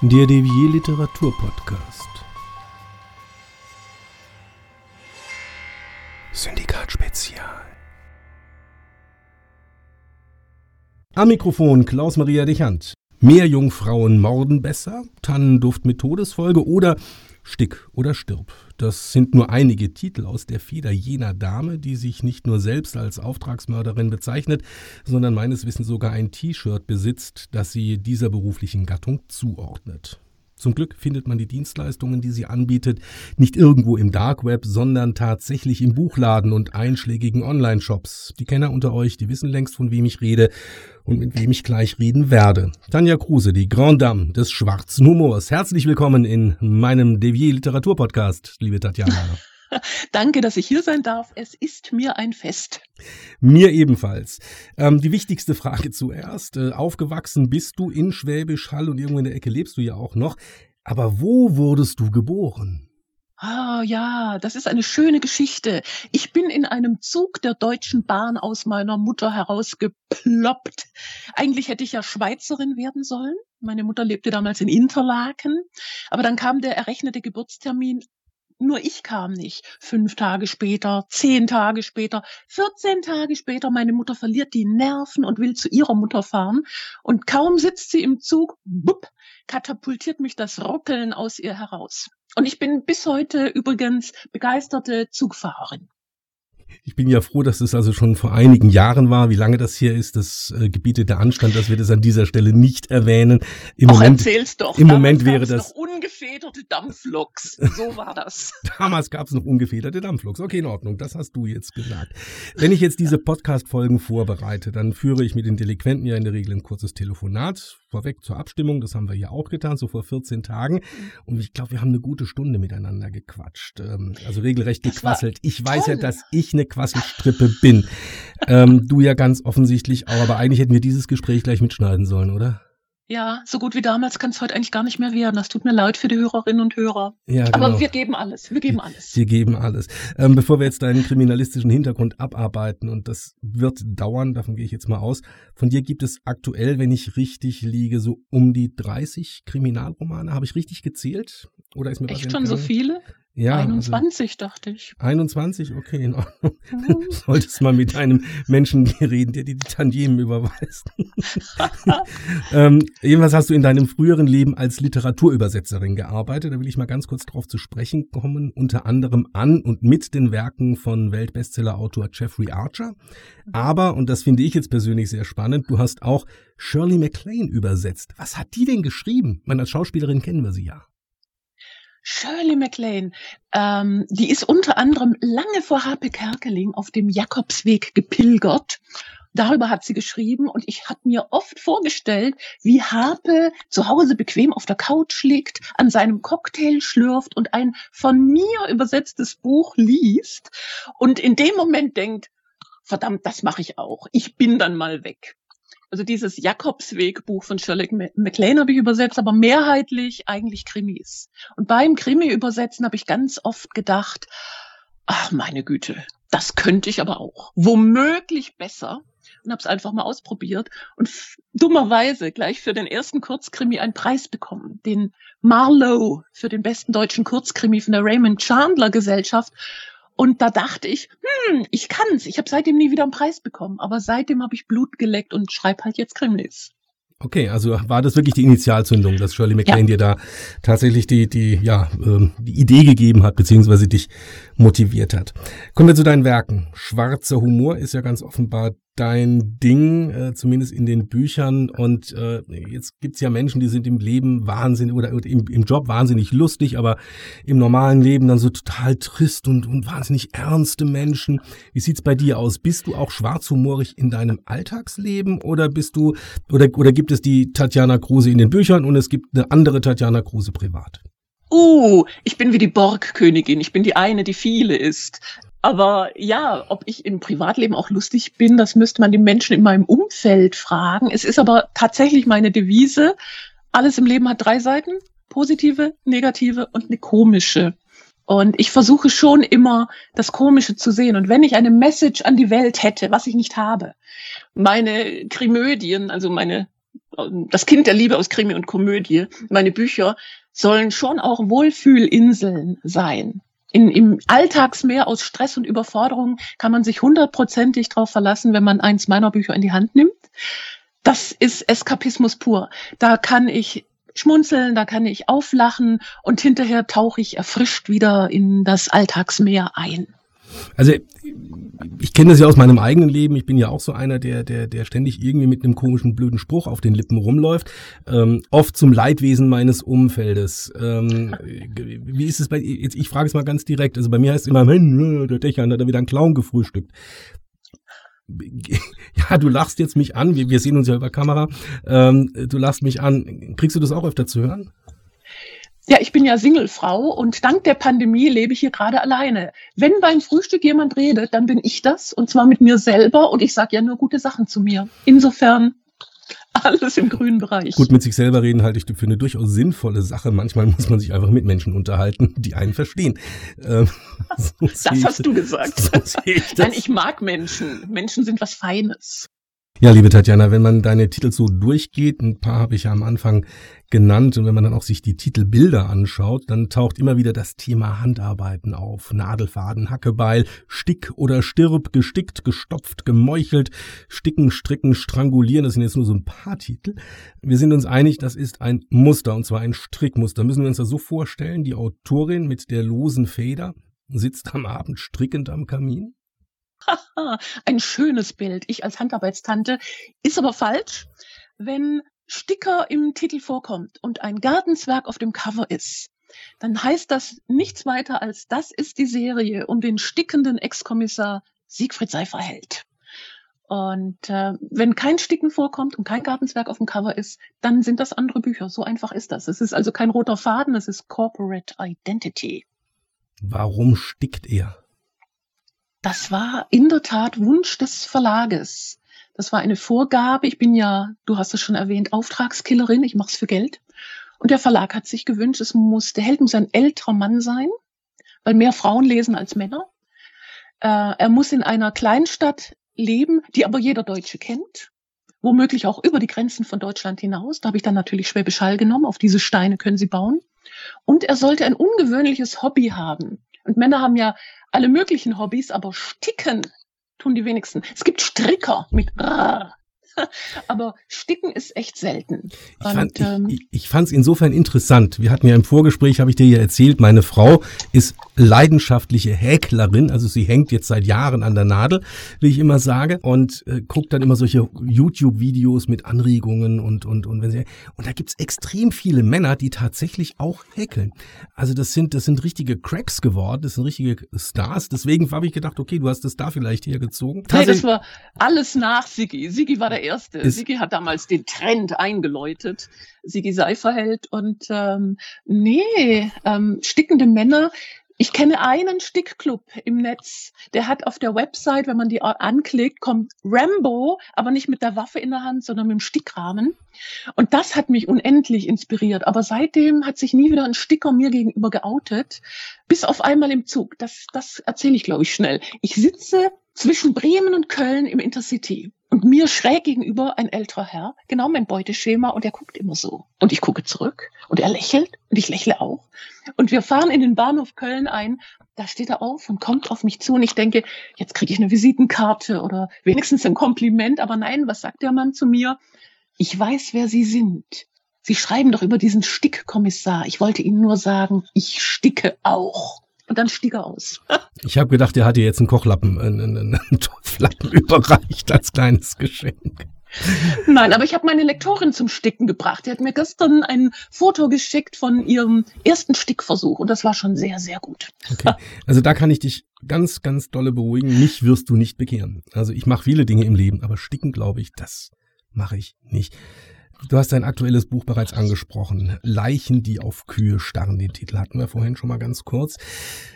Der Devier Literatur Podcast. Syndikat Spezial. Am Mikrofon Klaus-Maria Dichand. Mehr Jungfrauen morden besser, Tannenduft mit Todesfolge oder Stick oder stirb. Das sind nur einige Titel aus der Feder jener Dame, die sich nicht nur selbst als Auftragsmörderin bezeichnet, sondern meines Wissens sogar ein T-Shirt besitzt, das sie dieser beruflichen Gattung zuordnet. Zum Glück findet man die Dienstleistungen, die sie anbietet, nicht irgendwo im Dark Web, sondern tatsächlich im Buchladen und einschlägigen Online-Shops. Die Kenner unter euch, die wissen längst, von wem ich rede und mit wem ich gleich reden werde. Tanja Kruse, die Grand Dame des schwarzen Humors. Herzlich willkommen in meinem Devier Literatur Podcast, liebe Tatjana. Danke, dass ich hier sein darf. Es ist mir ein Fest. Mir ebenfalls. Ähm, die wichtigste Frage zuerst. Äh, aufgewachsen bist du in Schwäbisch Hall und irgendwo in der Ecke lebst du ja auch noch. Aber wo wurdest du geboren? Ah ja, das ist eine schöne Geschichte. Ich bin in einem Zug der Deutschen Bahn aus meiner Mutter herausgeploppt. Eigentlich hätte ich ja Schweizerin werden sollen. Meine Mutter lebte damals in Interlaken, aber dann kam der errechnete Geburtstermin nur ich kam nicht. Fünf Tage später, zehn Tage später, 14 Tage später, meine Mutter verliert die Nerven und will zu ihrer Mutter fahren. Und kaum sitzt sie im Zug, bupp, katapultiert mich das Ruckeln aus ihr heraus. Und ich bin bis heute übrigens begeisterte Zugfahrerin. Ich bin ja froh, dass es also schon vor einigen Jahren war. Wie lange das hier ist, das äh, gebietet der Anstand, dass wir das an dieser Stelle nicht erwähnen. Im Och, Moment, erzähl's doch. Im Moment wäre das noch ungefederte Dampfloks. So war das. Damals gab es noch ungefederte Dampfloks. Okay, in Ordnung. Das hast du jetzt gesagt. Wenn ich jetzt diese Podcast-Folgen vorbereite, dann führe ich mit den Delinquenten ja in der Regel ein kurzes Telefonat vorweg zur Abstimmung. Das haben wir ja auch getan, so vor 14 Tagen. Und ich glaube, wir haben eine gute Stunde miteinander gequatscht. Ähm, also regelrecht gequasselt. Ich weiß toll. ja, dass ich eine Quasselstrippe bin. ähm, du ja ganz offensichtlich auch. Aber eigentlich hätten wir dieses Gespräch gleich mitschneiden sollen, oder? Ja, so gut wie damals kann es heute eigentlich gar nicht mehr werden. Das tut mir leid für die Hörerinnen und Hörer. Ja, genau. Aber wir geben alles. Wir geben alles. Wir geben alles. Ähm, bevor wir jetzt deinen kriminalistischen Hintergrund abarbeiten, und das wird dauern, davon gehe ich jetzt mal aus. Von dir gibt es aktuell, wenn ich richtig liege, so um die 30 Kriminalromane. Habe ich richtig gezählt? Oder ist mir Echt schon so viele? Ja, 21, also, dachte ich. 21, okay, in Ordnung. Mhm. Solltest mal mit einem Menschen reden, der dir die Tantiemen überweist. ähm, jedenfalls hast du in deinem früheren Leben als Literaturübersetzerin gearbeitet. Da will ich mal ganz kurz drauf zu sprechen kommen. Unter anderem an und mit den Werken von Weltbestsellerautor Jeffrey Archer. Aber, und das finde ich jetzt persönlich sehr spannend, du hast auch Shirley MacLaine übersetzt. Was hat die denn geschrieben? Man als Schauspielerin kennen wir sie ja. Shirley MacLaine, ähm, die ist unter anderem lange vor Harpe Kerkeling auf dem Jakobsweg gepilgert. Darüber hat sie geschrieben und ich habe mir oft vorgestellt, wie Harpe zu Hause bequem auf der Couch liegt, an seinem Cocktail schlürft und ein von mir übersetztes Buch liest und in dem Moment denkt, verdammt, das mache ich auch. Ich bin dann mal weg. Also dieses Jakobsweg-Buch von Shirley MacLaine habe ich übersetzt, aber mehrheitlich eigentlich Krimis. Und beim Krimi-Übersetzen habe ich ganz oft gedacht, ach meine Güte, das könnte ich aber auch. Womöglich besser. Und habe es einfach mal ausprobiert und dummerweise gleich für den ersten Kurzkrimi einen Preis bekommen, den Marlowe für den besten deutschen Kurzkrimi von der Raymond Chandler Gesellschaft. Und da dachte ich, hm, ich kann's. Ich habe seitdem nie wieder einen Preis bekommen. Aber seitdem habe ich Blut geleckt und schreibe halt jetzt Krimis. Okay, also war das wirklich die Initialzündung, dass Shirley MacLaine ja. dir da tatsächlich die, die, ja, ähm, die Idee gegeben hat, beziehungsweise dich motiviert hat. Kommen wir zu deinen Werken. Schwarzer Humor ist ja ganz offenbar dein Ding, äh, zumindest in den Büchern. Und äh, jetzt gibt's ja Menschen, die sind im Leben wahnsinnig oder im, im Job wahnsinnig lustig, aber im normalen Leben dann so total trist und, und wahnsinnig ernste Menschen. Wie sieht's bei dir aus? Bist du auch schwarzhumorig in deinem Alltagsleben oder bist du oder oder gibt es die Tatjana Kruse in den Büchern und es gibt eine andere Tatjana Kruse privat? Uh, ich bin wie die Borgkönigin. Ich bin die eine, die viele ist. Aber ja, ob ich im Privatleben auch lustig bin, das müsste man die Menschen in meinem Umfeld fragen. Es ist aber tatsächlich meine Devise. Alles im Leben hat drei Seiten. Positive, negative und eine komische. Und ich versuche schon immer, das Komische zu sehen. Und wenn ich eine Message an die Welt hätte, was ich nicht habe, meine Krimödien, also meine das Kind der Liebe aus Krimi und Komödie. Meine Bücher sollen schon auch Wohlfühlinseln sein. In, Im Alltagsmeer aus Stress und Überforderung kann man sich hundertprozentig darauf verlassen, wenn man eins meiner Bücher in die Hand nimmt. Das ist Eskapismus pur. Da kann ich schmunzeln, da kann ich auflachen und hinterher tauche ich erfrischt wieder in das Alltagsmeer ein. Also ich kenne das ja aus meinem eigenen Leben. Ich bin ja auch so einer, der, der, der ständig irgendwie mit einem komischen, blöden Spruch auf den Lippen rumläuft. Ähm, oft zum Leidwesen meines Umfeldes. Ähm, wie ist es bei, jetzt, ich frage es mal ganz direkt. Also bei mir heißt es immer, der Dächer hat da wieder einen Clown gefrühstückt. Ja, du lachst jetzt mich an. Wir, wir sehen uns ja über Kamera. Ähm, du lachst mich an. Kriegst du das auch öfter zu hören? Ja, ich bin ja Singlefrau und dank der Pandemie lebe ich hier gerade alleine. Wenn beim Frühstück jemand redet, dann bin ich das und zwar mit mir selber und ich sage ja nur gute Sachen zu mir. Insofern alles im grünen Bereich. Gut, mit sich selber reden halte ich für eine durchaus sinnvolle Sache. Manchmal muss man sich einfach mit Menschen unterhalten, die einen verstehen. Ähm, so das hast du gesagt. So ich Nein, ich mag Menschen. Menschen sind was Feines. Ja, liebe Tatjana, wenn man deine Titel so durchgeht, ein paar habe ich ja am Anfang genannt, und wenn man dann auch sich die Titelbilder anschaut, dann taucht immer wieder das Thema Handarbeiten auf. Nadelfaden, Hackebeil, Stick oder Stirb, gestickt, gestopft, gemeuchelt, Sticken, Stricken, Strangulieren, das sind jetzt nur so ein paar Titel. Wir sind uns einig, das ist ein Muster, und zwar ein Strickmuster. Müssen wir uns das so vorstellen, die Autorin mit der losen Feder sitzt am Abend strickend am Kamin? Ein schönes Bild. Ich als Handarbeitstante. Ist aber falsch. Wenn Sticker im Titel vorkommt und ein Gartenzwerg auf dem Cover ist, dann heißt das nichts weiter als das ist die Serie um den stickenden Ex-Kommissar Siegfried Seiferheld. Und äh, wenn kein Sticken vorkommt und kein Gartenzwerg auf dem Cover ist, dann sind das andere Bücher. So einfach ist das. Es ist also kein roter Faden, es ist Corporate Identity. Warum stickt er? Das war in der Tat Wunsch des Verlages. Das war eine Vorgabe. Ich bin ja, du hast es schon erwähnt, Auftragskillerin. Ich mache es für Geld. Und der Verlag hat sich gewünscht, es muss, der Held muss ein älterer Mann sein, weil mehr Frauen lesen als Männer. Äh, er muss in einer Kleinstadt leben, die aber jeder Deutsche kennt. Womöglich auch über die Grenzen von Deutschland hinaus. Da habe ich dann natürlich Schwäbisch Hall genommen. Auf diese Steine können Sie bauen. Und er sollte ein ungewöhnliches Hobby haben. Und Männer haben ja alle möglichen Hobbys, aber sticken tun die wenigsten. Es gibt Stricker mit R. Aber Sticken ist echt selten. Ich fand es ähm, ich, ich insofern interessant. Wir hatten ja im Vorgespräch, habe ich dir ja erzählt, meine Frau ist leidenschaftliche Häklerin. Also sie hängt jetzt seit Jahren an der Nadel, wie ich immer sage, und äh, guckt dann immer solche YouTube-Videos mit Anregungen und, und, und wenn sie, und da gibt's extrem viele Männer, die tatsächlich auch häkeln. Also das sind, das sind richtige Cracks geworden, das sind richtige Stars. Deswegen habe ich gedacht, okay, du hast das da vielleicht hergezogen. Nee, das war alles nach Sigi. Sigi war der Erste. Sigi hat damals den Trend eingeläutet. Sigi Seiferheld und ähm, nee, ähm, stickende Männer. Ich kenne einen Stickclub im Netz, der hat auf der Website, wenn man die anklickt, kommt Rambo, aber nicht mit der Waffe in der Hand, sondern mit dem Stickrahmen. Und das hat mich unendlich inspiriert. Aber seitdem hat sich nie wieder ein Sticker mir gegenüber geoutet, bis auf einmal im Zug. Das, das erzähle ich, glaube ich, schnell. Ich sitze zwischen Bremen und Köln im Intercity. Und mir schräg gegenüber ein älterer Herr, genau mein Beuteschema, und er guckt immer so. Und ich gucke zurück und er lächelt und ich lächle auch. Und wir fahren in den Bahnhof Köln ein. Da steht er auf und kommt auf mich zu und ich denke, jetzt kriege ich eine Visitenkarte oder wenigstens ein Kompliment. Aber nein, was sagt der Mann zu mir? Ich weiß, wer Sie sind. Sie schreiben doch über diesen Stickkommissar. Ich wollte Ihnen nur sagen, ich sticke auch. Und dann stieg er aus. ich habe gedacht, er hat dir jetzt einen Kochlappen, einen, einen, einen Topflappen überreicht als kleines Geschenk. Nein, aber ich habe meine Lektorin zum Sticken gebracht. Die hat mir gestern ein Foto geschickt von ihrem ersten Stickversuch und das war schon sehr, sehr gut. Okay. Also da kann ich dich ganz, ganz dolle beruhigen. Mich wirst du nicht bekehren. Also ich mache viele Dinge im Leben, aber Sticken, glaube ich, das mache ich nicht. Du hast dein aktuelles Buch bereits angesprochen. Leichen, die auf Kühe starren. Den Titel hatten wir vorhin schon mal ganz kurz.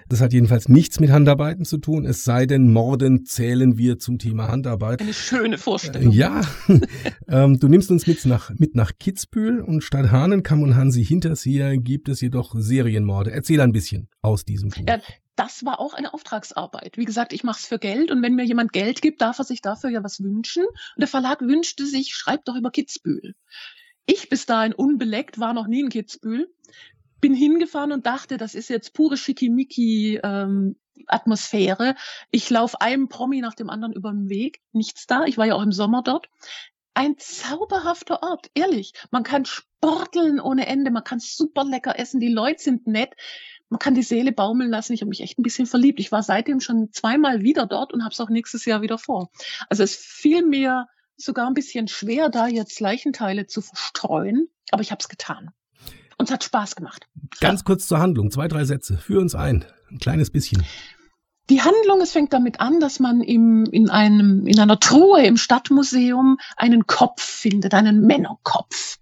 Das hat jedenfalls nichts mit Handarbeiten zu tun, es sei denn, Morden zählen wir zum Thema Handarbeit. Eine schöne Vorstellung. Ja, ähm, du nimmst uns mit nach, mit nach Kitzbühel und statt Hahnenkamm und Hansi Hinterseher gibt es jedoch Serienmorde. Erzähl ein bisschen aus diesem Buch. Ja, das war auch eine Auftragsarbeit. Wie gesagt, ich mache es für Geld und wenn mir jemand Geld gibt, darf er sich dafür ja was wünschen. Und der Verlag wünschte sich, schreibt doch über Kitzbühel. Ich bis dahin unbeleckt, war noch nie in Kitzbühel, bin hingefahren und dachte, das ist jetzt pure Schickimicki ähm, Atmosphäre. Ich laufe einem Promi nach dem anderen über den Weg, nichts da. Ich war ja auch im Sommer dort. Ein zauberhafter Ort, ehrlich. Man kann sporteln ohne Ende, man kann super lecker essen, die Leute sind nett man kann die Seele baumeln lassen. Ich habe mich echt ein bisschen verliebt. Ich war seitdem schon zweimal wieder dort und habe es auch nächstes Jahr wieder vor. Also es fiel mir sogar ein bisschen schwer, da jetzt Leichenteile zu verstreuen, aber ich habe es getan. Und es hat Spaß gemacht. Ganz ja. kurz zur Handlung, zwei, drei Sätze. Führ uns ein, ein kleines bisschen. Die Handlung, es fängt damit an, dass man im, in, einem, in einer Truhe im Stadtmuseum einen Kopf findet, einen Männerkopf.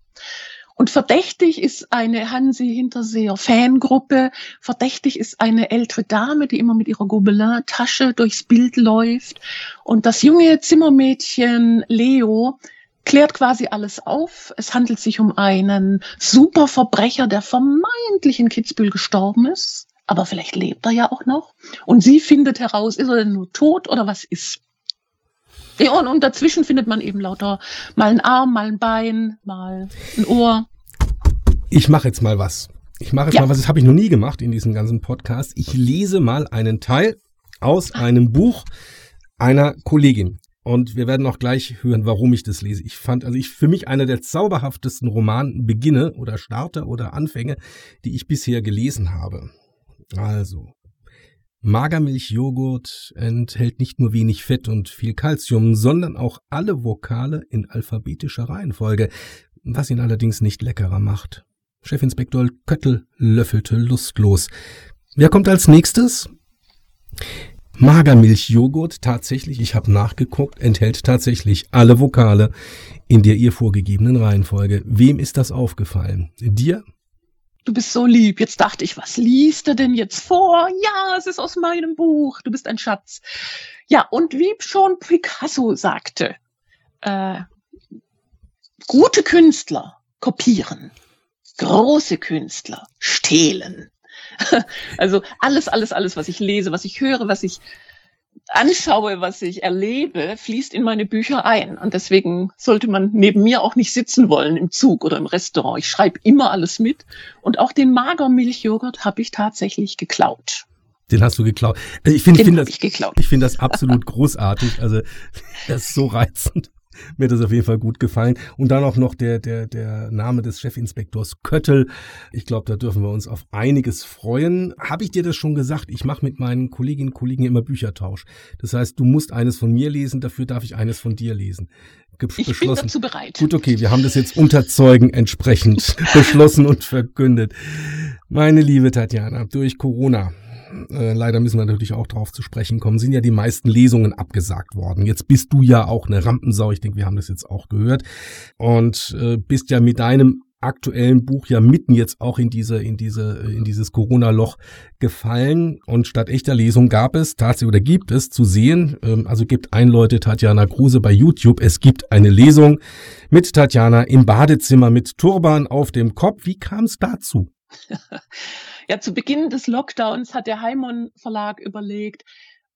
Und verdächtig ist eine Hansi Hinterseer Fangruppe. Verdächtig ist eine ältere Dame, die immer mit ihrer Gobelin-Tasche durchs Bild läuft. Und das junge Zimmermädchen Leo klärt quasi alles auf. Es handelt sich um einen Superverbrecher, der vermeintlich in Kitzbühel gestorben ist. Aber vielleicht lebt er ja auch noch. Und sie findet heraus, ist er denn nur tot oder was ist? Ja, und, und dazwischen findet man eben lauter mal einen Arm, mal ein Bein, mal ein Ohr. Ich mache jetzt mal was. Ich mache jetzt ja. mal was, das habe ich noch nie gemacht in diesem ganzen Podcast. Ich lese mal einen Teil aus einem Buch einer Kollegin. Und wir werden auch gleich hören, warum ich das lese. Ich fand, also ich für mich einer der zauberhaftesten Romanbeginne oder Starter oder Anfänge, die ich bisher gelesen habe. Also, Magermilchjoghurt enthält nicht nur wenig Fett und viel Kalzium, sondern auch alle Vokale in alphabetischer Reihenfolge, was ihn allerdings nicht leckerer macht. Chefinspektor Köttel löffelte lustlos. Wer kommt als nächstes? Magermilchjoghurt tatsächlich, ich habe nachgeguckt, enthält tatsächlich alle Vokale in der ihr vorgegebenen Reihenfolge. Wem ist das aufgefallen? Dir? Du bist so lieb. Jetzt dachte ich, was liest er denn jetzt vor? Ja, es ist aus meinem Buch. Du bist ein Schatz. Ja, und wie schon Picasso sagte, äh, gute Künstler kopieren, große Künstler stehlen. also alles, alles, alles, was ich lese, was ich höre, was ich anschaue, was ich erlebe, fließt in meine Bücher ein. Und deswegen sollte man neben mir auch nicht sitzen wollen im Zug oder im Restaurant. Ich schreibe immer alles mit. Und auch den Magermilchjoghurt habe ich tatsächlich geklaut. Den hast du geklaut. Also ich finde find das, ich, ich finde das absolut großartig. Also das ist so reizend. Mir hat das auf jeden Fall gut gefallen. Und dann auch noch der, der, der Name des Chefinspektors Köttel. Ich glaube, da dürfen wir uns auf einiges freuen. Habe ich dir das schon gesagt? Ich mache mit meinen Kolleginnen und Kollegen immer Büchertausch. Das heißt, du musst eines von mir lesen, dafür darf ich eines von dir lesen. Ich beschlossen. bin dazu bereit. Gut, okay, wir haben das jetzt unter Zeugen entsprechend beschlossen und verkündet. Meine liebe Tatjana, durch Corona äh, leider müssen wir natürlich auch drauf zu sprechen kommen, sind ja die meisten Lesungen abgesagt worden. Jetzt bist du ja auch eine Rampensau, ich denke, wir haben das jetzt auch gehört. Und äh, bist ja mit deinem aktuellen Buch ja mitten jetzt auch in diese in diese in dieses Corona Loch gefallen. Und statt echter Lesung gab es tatsächlich oder gibt es zu sehen ähm, also gibt ein Leute Tatjana Kruse bei YouTube. Es gibt eine Lesung mit Tatjana im Badezimmer mit Turban auf dem Kopf. Wie kam es dazu Ja, zu Beginn des Lockdowns hat der Heimon Verlag überlegt,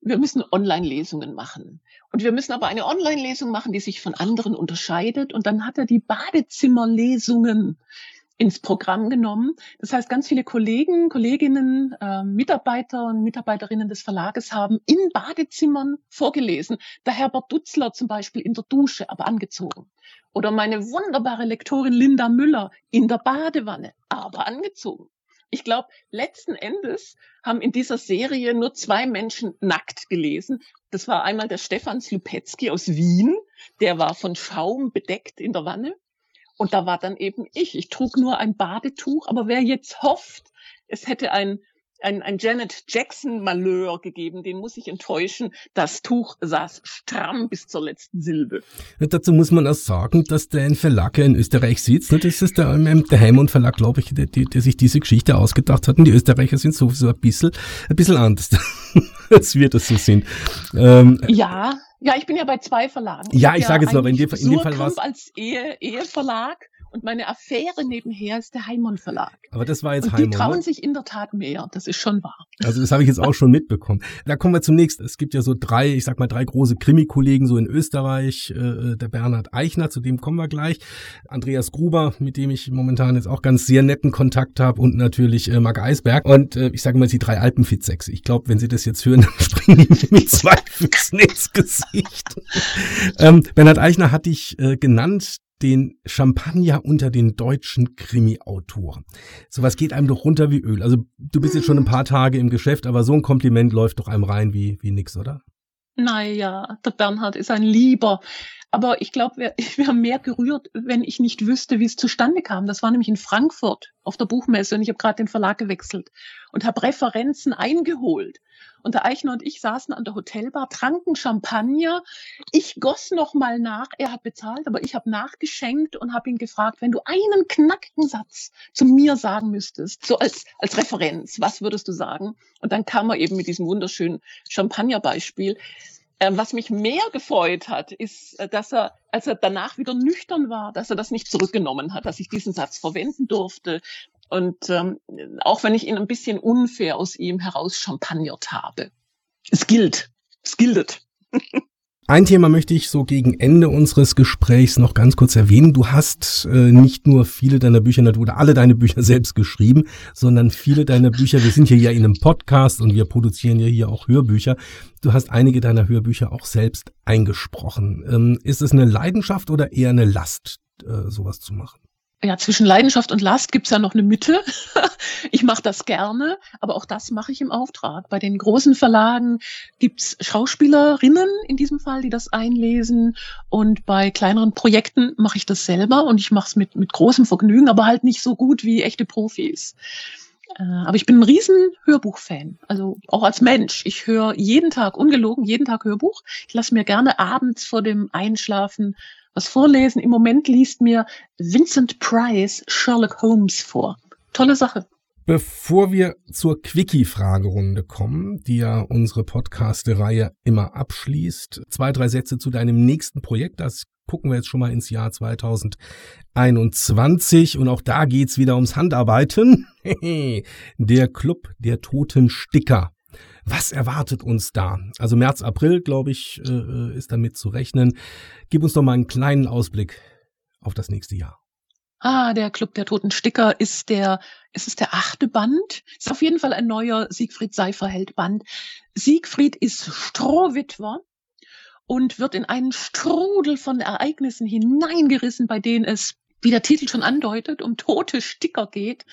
wir müssen Online-Lesungen machen. Und wir müssen aber eine Online-Lesung machen, die sich von anderen unterscheidet. Und dann hat er die Badezimmerlesungen ins Programm genommen. Das heißt, ganz viele Kollegen, Kolleginnen, äh, Mitarbeiter und Mitarbeiterinnen des Verlages haben in Badezimmern vorgelesen. Der Herbert Dutzler zum Beispiel in der Dusche, aber angezogen. Oder meine wunderbare Lektorin Linda Müller in der Badewanne, aber angezogen. Ich glaube, letzten Endes haben in dieser Serie nur zwei Menschen nackt gelesen. Das war einmal der Stefan Slupetzky aus Wien, der war von Schaum bedeckt in der Wanne. Und da war dann eben ich. Ich trug nur ein Badetuch, aber wer jetzt hofft, es hätte ein ein, ein Janet Jackson-Malheur gegeben, den muss ich enttäuschen. Das Tuch saß stramm bis zur letzten Silbe. Ja, dazu muss man auch sagen, dass der ein Verlag in Österreich sitzt. Ne? Das ist der, der Heimund Verlag, glaube ich, der, der, sich diese Geschichte ausgedacht hat. Und die Österreicher sind sowieso ein bisschen, ein bisschen anders, als wir das so sind. Ähm, ja, ja, ich bin ja bei zwei Verlagen. Ja, ich, ich sage jetzt noch, in dem, in dem Fall war als Ehe, Eheverlag Und meine Affäre nebenher ist der Heimon Verlag. Aber das war jetzt und Heimon. Die trauen ne? sich in der Tat mehr. Das ist schon wahr. Also das habe ich jetzt auch schon mitbekommen. Da kommen wir zum nächsten. Es gibt ja so drei, ich sag mal drei große Krimi-Kollegen so in Österreich. Äh, der Bernhard Eichner, zu dem kommen wir gleich. Andreas Gruber, mit dem ich momentan jetzt auch ganz sehr netten Kontakt habe und natürlich äh, Marc Eisberg. Und äh, ich sage mal die drei Alpenfitsex. Ich glaube, wenn Sie das jetzt hören, dann springen die mit zwei Füßen ins Gesicht. ähm, Bernhard Eichner hat dich äh, genannt, den Champagner unter den deutschen Krimi-Autoren. Sowas geht einem doch runter wie Öl. Also du bist jetzt schon ein paar Tage im Geschäft, aber so ein Kompliment läuft doch einem rein wie, wie nix, oder? Naja, der Bernhard ist ein Lieber. Aber ich glaube, wir, wir haben mehr gerührt, wenn ich nicht wüsste, wie es zustande kam. Das war nämlich in Frankfurt auf der Buchmesse und ich habe gerade den Verlag gewechselt und habe Referenzen eingeholt. Und der Eichner und ich saßen an der Hotelbar, tranken Champagner. Ich goss noch mal nach. Er hat bezahlt, aber ich habe nachgeschenkt und habe ihn gefragt, wenn du einen knackigen Satz zu mir sagen müsstest, so als, als Referenz, was würdest du sagen? Und dann kam er eben mit diesem wunderschönen Champagnerbeispiel. Ähm, was mich mehr gefreut hat, ist, äh, dass er, als er danach wieder nüchtern war, dass er das nicht zurückgenommen hat, dass ich diesen Satz verwenden durfte, und ähm, auch wenn ich ihn ein bisschen unfair aus ihm heraus champagnert habe. Es gilt. Es giltet. Ein Thema möchte ich so gegen Ende unseres Gesprächs noch ganz kurz erwähnen. Du hast äh, nicht nur viele deiner Bücher oder alle deine Bücher selbst geschrieben, sondern viele deiner Bücher, wir sind hier ja in einem Podcast und wir produzieren ja hier auch Hörbücher. Du hast einige deiner Hörbücher auch selbst eingesprochen. Ähm, ist es eine Leidenschaft oder eher eine Last, äh, sowas zu machen? Ja, zwischen Leidenschaft und Last gibt's ja noch eine Mitte. ich mache das gerne, aber auch das mache ich im Auftrag. Bei den großen Verlagen gibt's Schauspielerinnen in diesem Fall, die das einlesen. Und bei kleineren Projekten mache ich das selber und ich mache es mit, mit großem Vergnügen, aber halt nicht so gut wie echte Profis. Äh, aber ich bin ein riesen Hörbuchfan, also auch als Mensch. Ich höre jeden Tag, ungelogen, jeden Tag Hörbuch. Ich lasse mir gerne abends vor dem Einschlafen was vorlesen. Im Moment liest mir Vincent Price Sherlock Holmes vor. Tolle Sache. Bevor wir zur Quickie-Fragerunde kommen, die ja unsere Podcast-Reihe immer abschließt, zwei, drei Sätze zu deinem nächsten Projekt. Das gucken wir jetzt schon mal ins Jahr 2021 und auch da geht's wieder ums Handarbeiten. der Club der toten Sticker. Was erwartet uns da? Also März, April, glaube ich, äh, ist damit zu rechnen. Gib uns doch mal einen kleinen Ausblick auf das nächste Jahr. Ah, der Club der Toten Sticker ist der, ist es der achte Band? Ist auf jeden Fall ein neuer Siegfried Seiferheld Band. Siegfried ist Strohwitwer und wird in einen Strudel von Ereignissen hineingerissen, bei denen es wie der Titel schon andeutet, um tote Sticker geht.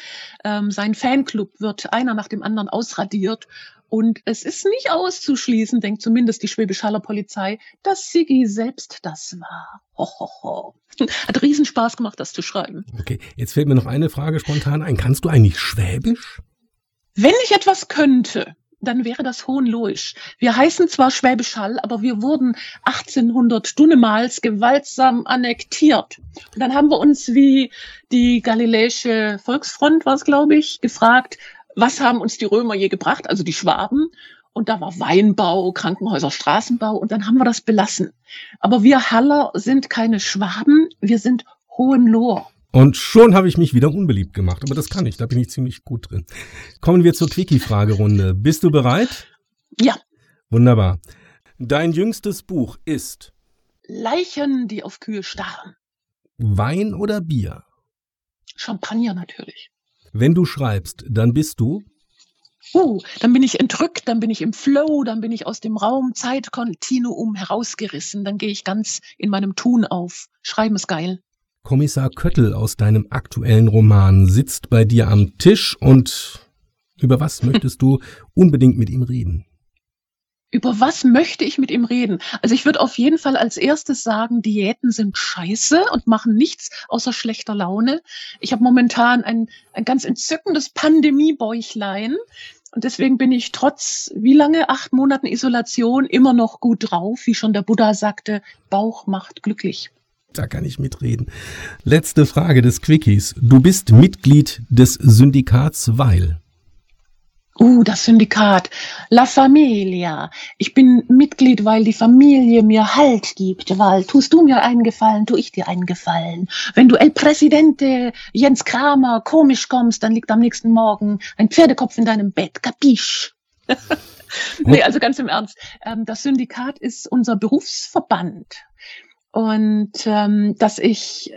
Ähm, sein Fanclub wird einer nach dem anderen ausradiert und es ist nicht auszuschließen, denkt zumindest die Schwäbisch Haller Polizei, dass Siggi selbst das war. Ho, ho, ho. Hat Riesenspaß gemacht, das zu schreiben. Okay, jetzt fällt mir noch eine Frage spontan ein. Kannst du eigentlich Schwäbisch? Wenn ich etwas könnte, dann wäre das Hohenloisch. Wir heißen zwar Schwäbisch Hall, aber wir wurden 1800 Dunnemals gewaltsam annektiert. Und dann haben wir uns wie die Galiläische Volksfront, was glaube ich, gefragt, was haben uns die Römer je gebracht, also die Schwaben. Und da war Weinbau, Krankenhäuser, Straßenbau und dann haben wir das belassen. Aber wir Haller sind keine Schwaben, wir sind Hohenlohr. Und schon habe ich mich wieder unbeliebt gemacht, aber das kann ich, da bin ich ziemlich gut drin. Kommen wir zur Quickie-Fragerunde. Bist du bereit? Ja. Wunderbar. Dein jüngstes Buch ist Leichen, die auf Kühe starren. Wein oder Bier? Champagner natürlich. Wenn du schreibst, dann bist du? Uh, dann bin ich entrückt, dann bin ich im Flow, dann bin ich aus dem Raum Zeitkontinuum herausgerissen, dann gehe ich ganz in meinem Tun auf. Schreiben ist geil. Kommissar Köttel aus deinem aktuellen Roman sitzt bei dir am Tisch und über was möchtest du unbedingt mit ihm reden? Über was möchte ich mit ihm reden? Also ich würde auf jeden Fall als erstes sagen, Diäten sind scheiße und machen nichts außer schlechter Laune. Ich habe momentan ein, ein ganz entzückendes Pandemiebäuchlein. Und deswegen bin ich trotz wie lange acht Monaten Isolation immer noch gut drauf, wie schon der Buddha sagte, Bauch macht glücklich. Da kann ich mitreden. Letzte Frage des Quickies. Du bist Mitglied des Syndikats Weil. Uh, das Syndikat. La Familia. Ich bin Mitglied, weil die Familie mir Halt gibt, weil tust du mir einen Gefallen, tu ich dir einen Gefallen. Wenn du El Presidente Jens Kramer komisch kommst, dann liegt am nächsten Morgen ein Pferdekopf in deinem Bett. Kapisch? nee, also ganz im Ernst. Ähm, das Syndikat ist unser Berufsverband und ähm, dass ich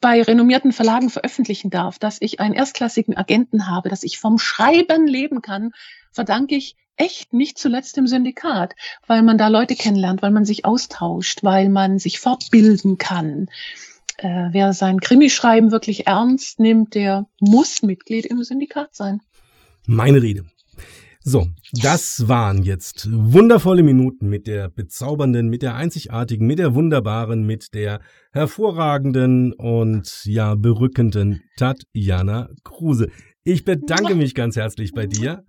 bei renommierten Verlagen veröffentlichen darf, dass ich einen erstklassigen Agenten habe, dass ich vom Schreiben leben kann, verdanke ich echt nicht zuletzt dem Syndikat, weil man da Leute kennenlernt, weil man sich austauscht, weil man sich fortbilden kann. Äh, wer sein Krimischreiben wirklich ernst nimmt, der muss Mitglied im Syndikat sein. Meine Rede. So, das waren jetzt wundervolle Minuten mit der bezaubernden, mit der einzigartigen, mit der wunderbaren, mit der hervorragenden und ja berückenden Tatjana Kruse. Ich bedanke mich ganz herzlich bei dir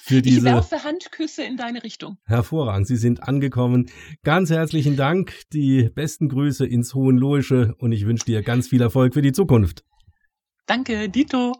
für diese. Ich werfe Handküsse in deine Richtung. Hervorragend, Sie sind angekommen. Ganz herzlichen Dank, die besten Grüße ins Hohenlohische und ich wünsche dir ganz viel Erfolg für die Zukunft. Danke, Dito.